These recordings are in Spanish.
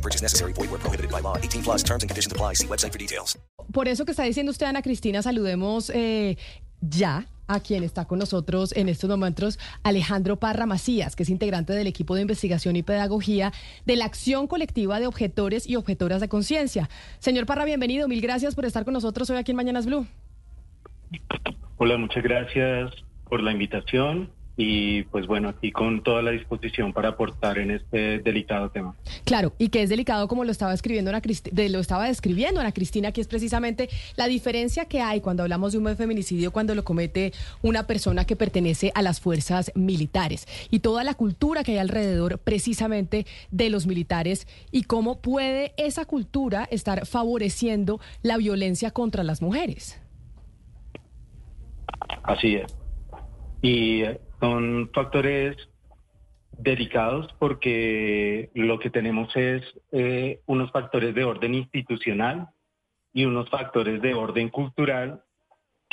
No purchase necessary. Void where prohibited by law. 18 plus terms and conditions apply. See website for details. Por eso que está diciendo usted, Ana Cristina, saludemos eh, ya a quien está con nosotros en estos momentos, Alejandro Parra Macías, que es integrante del equipo de investigación y pedagogía de la Acción Colectiva de Objetores y Objetoras de Conciencia. Señor Parra, bienvenido. Mil gracias por estar con nosotros hoy aquí en Mañanas Blue. Hola, muchas gracias por la invitación y pues bueno, aquí con toda la disposición para aportar en este delicado tema. Claro, y que es delicado como lo estaba escribiendo Ana Cristi- de- lo estaba describiendo Ana Cristina, que es precisamente la diferencia que hay cuando hablamos de un feminicidio cuando lo comete una persona que pertenece a las fuerzas militares y toda la cultura que hay alrededor precisamente de los militares y cómo puede esa cultura estar favoreciendo la violencia contra las mujeres. Así es. Y son factores delicados porque lo que tenemos es eh, unos factores de orden institucional y unos factores de orden cultural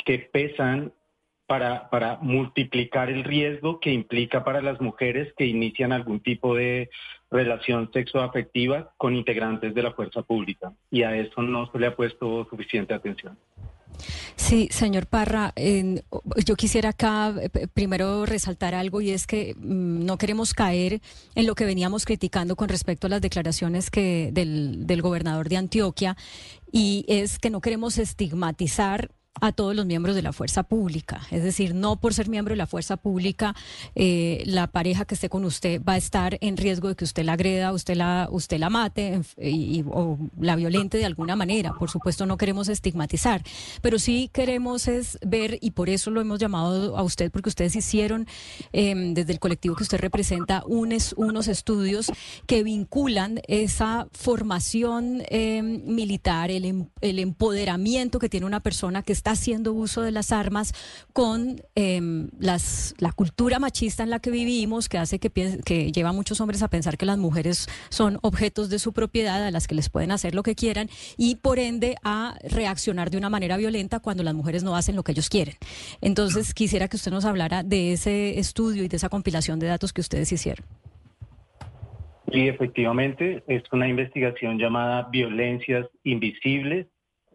que pesan para, para multiplicar el riesgo que implica para las mujeres que inician algún tipo de relación sexoafectiva con integrantes de la fuerza pública. Y a eso no se le ha puesto suficiente atención. Sí, señor Parra, yo quisiera acá eh, primero resaltar algo y es que mm, no queremos caer en lo que veníamos criticando con respecto a las declaraciones que del gobernador de Antioquia y es que no queremos estigmatizar a todos los miembros de la fuerza pública. Es decir, no por ser miembro de la fuerza pública, eh, la pareja que esté con usted va a estar en riesgo de que usted la agreda, usted la, usted la mate y, o la violente de alguna manera. Por supuesto, no queremos estigmatizar, pero sí queremos es ver, y por eso lo hemos llamado a usted, porque ustedes hicieron eh, desde el colectivo que usted representa unes- unos estudios que vinculan esa formación eh, militar, el, em- el empoderamiento que tiene una persona que está haciendo uso de las armas con em, las, la cultura machista en la que vivimos, que hace que, que lleva a muchos hombres a pensar que las mujeres son objetos de su propiedad, a las que les pueden hacer lo que quieran, y por ende a reaccionar de una manera violenta cuando las mujeres no hacen lo que ellos quieren. Entonces, quisiera que usted nos hablara de ese estudio y de esa compilación de datos que ustedes hicieron. Y efectivamente es una investigación llamada Violencias Invisibles.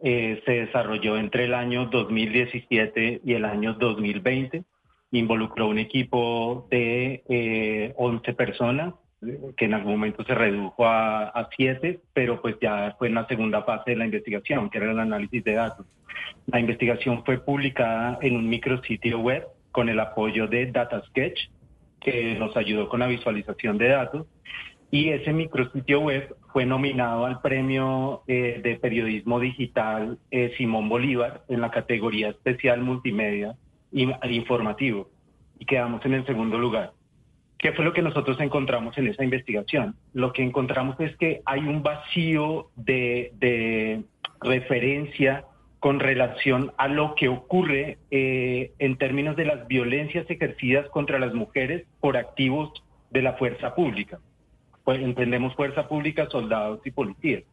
Eh, se desarrolló entre el año 2017 y el año 2020. Involucró un equipo de eh, 11 personas, que en algún momento se redujo a, a 7, pero pues ya fue en la segunda fase de la investigación, que era el análisis de datos. La investigación fue publicada en un micrositio web con el apoyo de DataSketch, que nos ayudó con la visualización de datos. Y ese micrositio web fue nominado al premio eh, de periodismo digital eh, Simón Bolívar en la categoría especial multimedia y informativo. Y quedamos en el segundo lugar. ¿Qué fue lo que nosotros encontramos en esa investigación? Lo que encontramos es que hay un vacío de, referencia con relación a lo que ocurre eh, en términos de las violencias ejercidas contra las mujeres por activos de la fuerza pública pues entendemos fuerza pública, soldados y policías.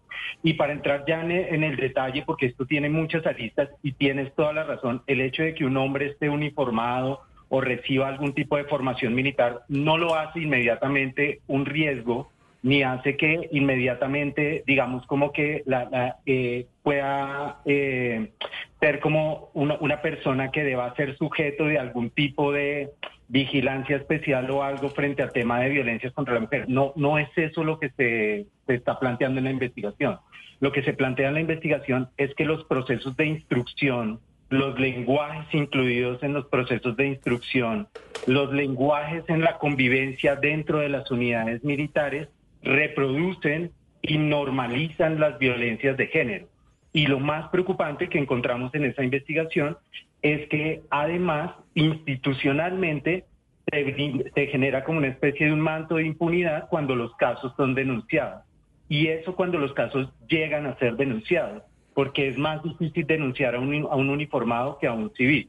Y para entrar ya en el, en el, detalle, porque esto tiene muchas aristas y tienes toda la razón, el hecho de que un hombre esté uniformado o reciba algún tipo de formación militar no lo hace inmediatamente un riesgo, ni hace que inmediatamente, digamos, como que la, la, eh, pueda eh, ser como una, persona que deba ser sujeto de algún tipo de vigilancia especial o algo frente al tema de violencias contra la mujer. No, no es eso lo que se, se, está planteando en la investigación. Lo que se plantea en la investigación es que los procesos de instrucción, los lenguajes incluidos en los procesos de instrucción, los lenguajes en la convivencia dentro de las unidades militares reproducen y normalizan las violencias de género. Y lo más preocupante que encontramos en esa investigación es que además institucionalmente se, se, genera como una especie de un manto de impunidad cuando los casos son denunciados. Y eso cuando los casos llegan a ser denunciados, porque es más difícil denunciar a un, a un uniformado que a un civil.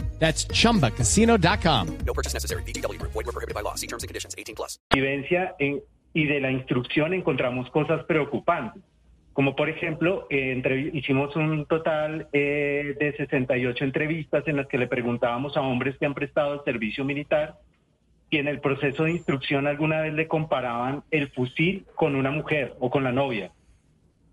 That's chumbacasino.com. No purchase necessary. Group. Void were prohibited by law. See terms and conditions. 18 plus. vivencia en- y de la instrucción encontramos cosas preocupantes. Como por ejemplo, eh, entre- hicimos un total eh, de 68 entrevistas en las que le preguntábamos a hombres que han prestado el servicio militar y en el proceso de instrucción alguna vez le comparaban el fusil con una mujer o con la novia.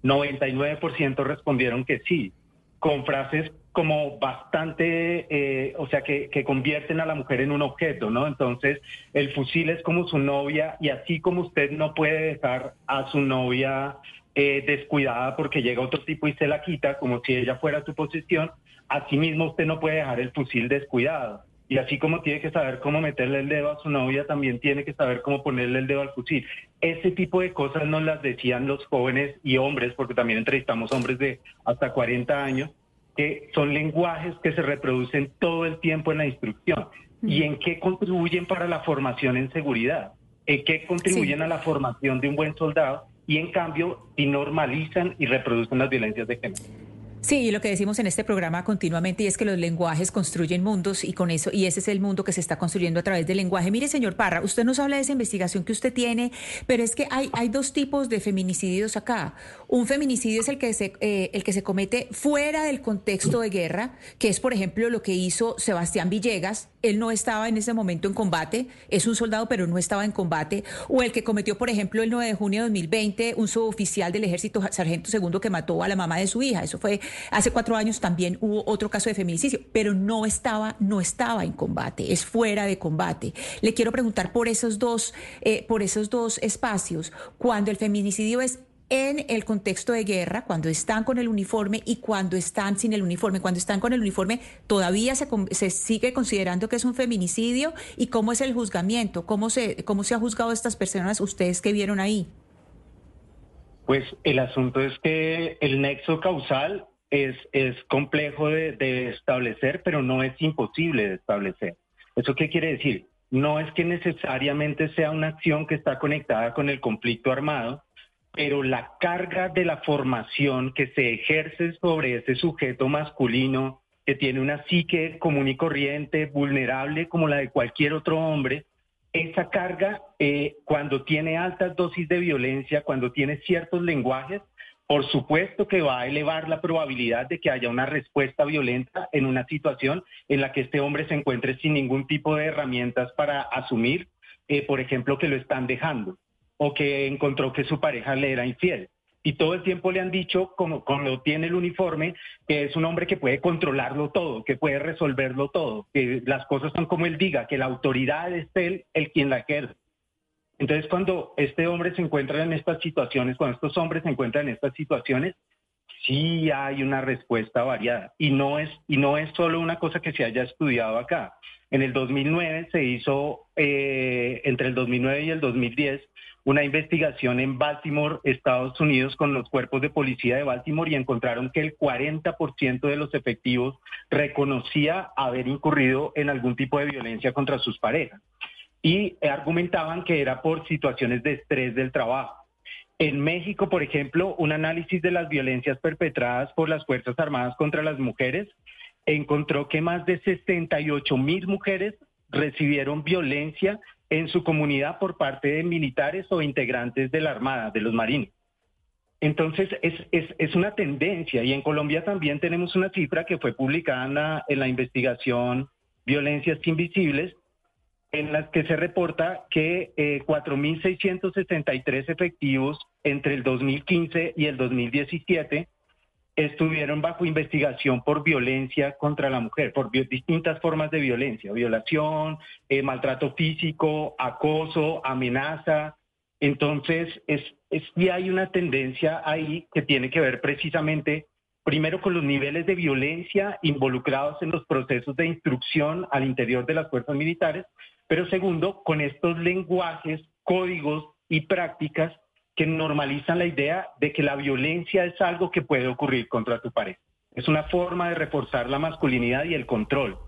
99% respondieron que sí, con frases como bastante, eh, o sea, que, que convierten a la mujer en un objeto, ¿no? Entonces, el fusil es como su novia y así como usted no puede dejar a su novia eh, descuidada porque llega otro tipo y se la quita, como si ella fuera su posesión, asimismo usted no puede dejar el fusil descuidado. Y así como tiene que saber cómo meterle el dedo a su novia, también tiene que saber cómo ponerle el dedo al fusil. Ese tipo de cosas nos las decían los jóvenes y hombres, porque también entrevistamos hombres de hasta 40 años, que son lenguajes que se reproducen todo el tiempo en la instrucción. ¿Y en qué contribuyen para la formación en seguridad? ¿En qué contribuyen Sí. a la formación de un buen soldado? Y en cambio, y normalizan y reproducen las violencias de género. Sí, y lo que decimos en este programa continuamente y es que los lenguajes construyen mundos y con eso, y ese es el mundo que se está construyendo a través del lenguaje. Mire, señor Parra, usted nos habla de esa investigación que usted tiene, pero es que hay, hay dos tipos de feminicidios acá. Un feminicidio es el que, se, eh, el que se comete fuera del contexto de guerra, que es, por ejemplo, lo que hizo Sebastián Villegas. Él no estaba en ese momento en combate, es un soldado, pero no estaba en combate. O el que cometió, por ejemplo, el 9 de junio de 2020, un suboficial del ejército, sargento segundo, que mató a la mamá de su hija. Eso fue hace cuatro años también hubo otro caso de feminicidio, pero no estaba, no estaba en combate, es fuera de combate. Le quiero preguntar por esos dos, eh, por esos dos espacios, cuando el feminicidio es en el contexto de guerra, cuando están con el uniforme y cuando están sin el uniforme. Cuando están con el uniforme, todavía se, se sigue considerando que es un feminicidio y cómo es el juzgamiento, cómo se, cómo se ha juzgado a estas personas, ustedes que vieron ahí. Pues el asunto es que el nexo causal es, es complejo de, de establecer, pero no es imposible de establecer. ¿Eso qué quiere decir? No es que necesariamente sea una acción que está conectada con el conflicto armado, pero la carga de la formación que se ejerce sobre ese sujeto masculino que tiene una psique común y corriente, vulnerable como la de cualquier otro hombre, esa carga, eh, cuando tiene altas dosis de violencia, cuando tiene ciertos lenguajes, por supuesto que va a elevar la probabilidad de que haya una respuesta violenta en una situación en la que este hombre se encuentre sin ningún tipo de herramientas para asumir, eh, por ejemplo, que lo están dejando o que encontró que su pareja le era infiel. Y todo el tiempo le han dicho, como cuando tiene el uniforme, que es un hombre que puede controlarlo todo, que puede resolverlo todo, que las cosas son como él diga, que la autoridad es él el quien la ejerce. Entonces, cuando este hombre se encuentra en estas situaciones, cuando estos hombres se encuentran en estas situaciones, sí hay una respuesta variada. Y no es, solo una cosa que se haya estudiado acá. En el 2009 se hizo, eh, entre el 2009 y el 2010, una investigación en Baltimore, Estados Unidos, con los cuerpos de policía de Baltimore y encontraron que el 40% de los efectivos reconocía haber incurrido en algún tipo de violencia contra sus parejas y argumentaban que era por situaciones de estrés del trabajo. En México, por ejemplo, un análisis de las violencias perpetradas por las Fuerzas Armadas contra las mujeres encontró que más de 68 mil mujeres recibieron violencia en su comunidad por parte de militares o integrantes de la Armada, de los Marines. Entonces, es, es, es una tendencia y en Colombia también tenemos una cifra que fue publicada en la, en la investigación Violencias Invisibles, en las que se reporta que eh, 4.663 efectivos entre el 2015 y el 2017 estuvieron bajo investigación por violencia contra la mujer, por distintas formas de violencia, violación, eh, maltrato físico, acoso, amenaza. Entonces, es, es, y hay una tendencia ahí que tiene que ver precisamente primero con los niveles de violencia involucrados en los procesos de instrucción al interior de las fuerzas militares, pero segundo, con estos lenguajes, códigos y prácticas que normalizan la idea de que la violencia es algo que puede ocurrir contra tu pareja. Es una forma de reforzar la masculinidad y el control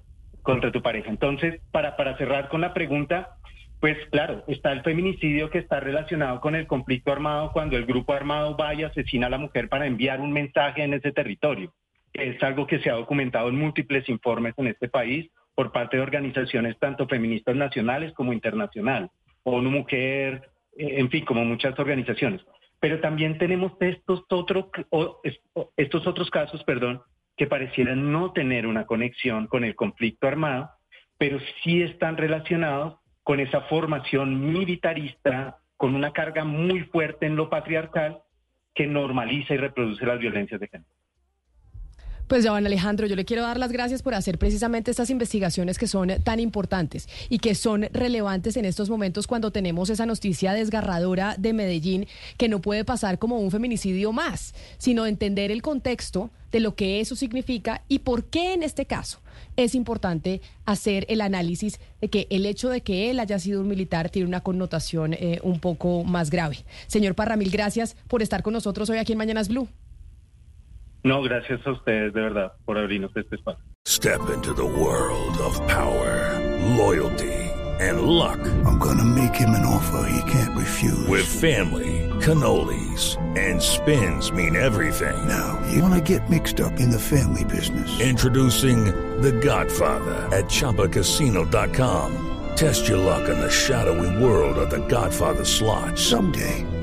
contra tu pareja. Entonces, para, para cerrar con la pregunta, pues claro, está el feminicidio que está relacionado con el conflicto armado cuando el grupo armado va y asesina a la mujer para enviar un mensaje en ese territorio. Es algo que se ha documentado en múltiples informes en este país por parte de organizaciones tanto feministas nacionales como internacionales, o una mujer en fin, como muchas organizaciones. Pero también tenemos estos, estos otros casos, perdón, que parecieran no tener una conexión con el conflicto armado, pero sí están relacionados con esa formación militarista, con una carga muy fuerte en lo patriarcal que normaliza y reproduce las violencias de género. Pues ya Alejandro, yo le quiero dar las gracias por hacer precisamente estas investigaciones que son tan importantes y que son relevantes en estos momentos cuando tenemos esa noticia desgarradora de Medellín que no puede pasar como un feminicidio más, sino entender el contexto de lo que eso significa y por qué en este caso es importante hacer el análisis de que el hecho de que él haya sido un militar tiene una connotación eh, un poco más grave. Señor Parramil, gracias por estar con nosotros hoy aquí en Mañanas Blue. No, gracias a ustedes de verdad por abrirnos este espacio. Step into the world of power, loyalty and luck. I'm gonna make him an offer he can't refuse. With family, cannolis and spins mean everything. Now, you wanna get mixed up in the family business. Introducing The Godfather at chapacasino.com. Test your luck in the shadowy world of The Godfather slot. Someday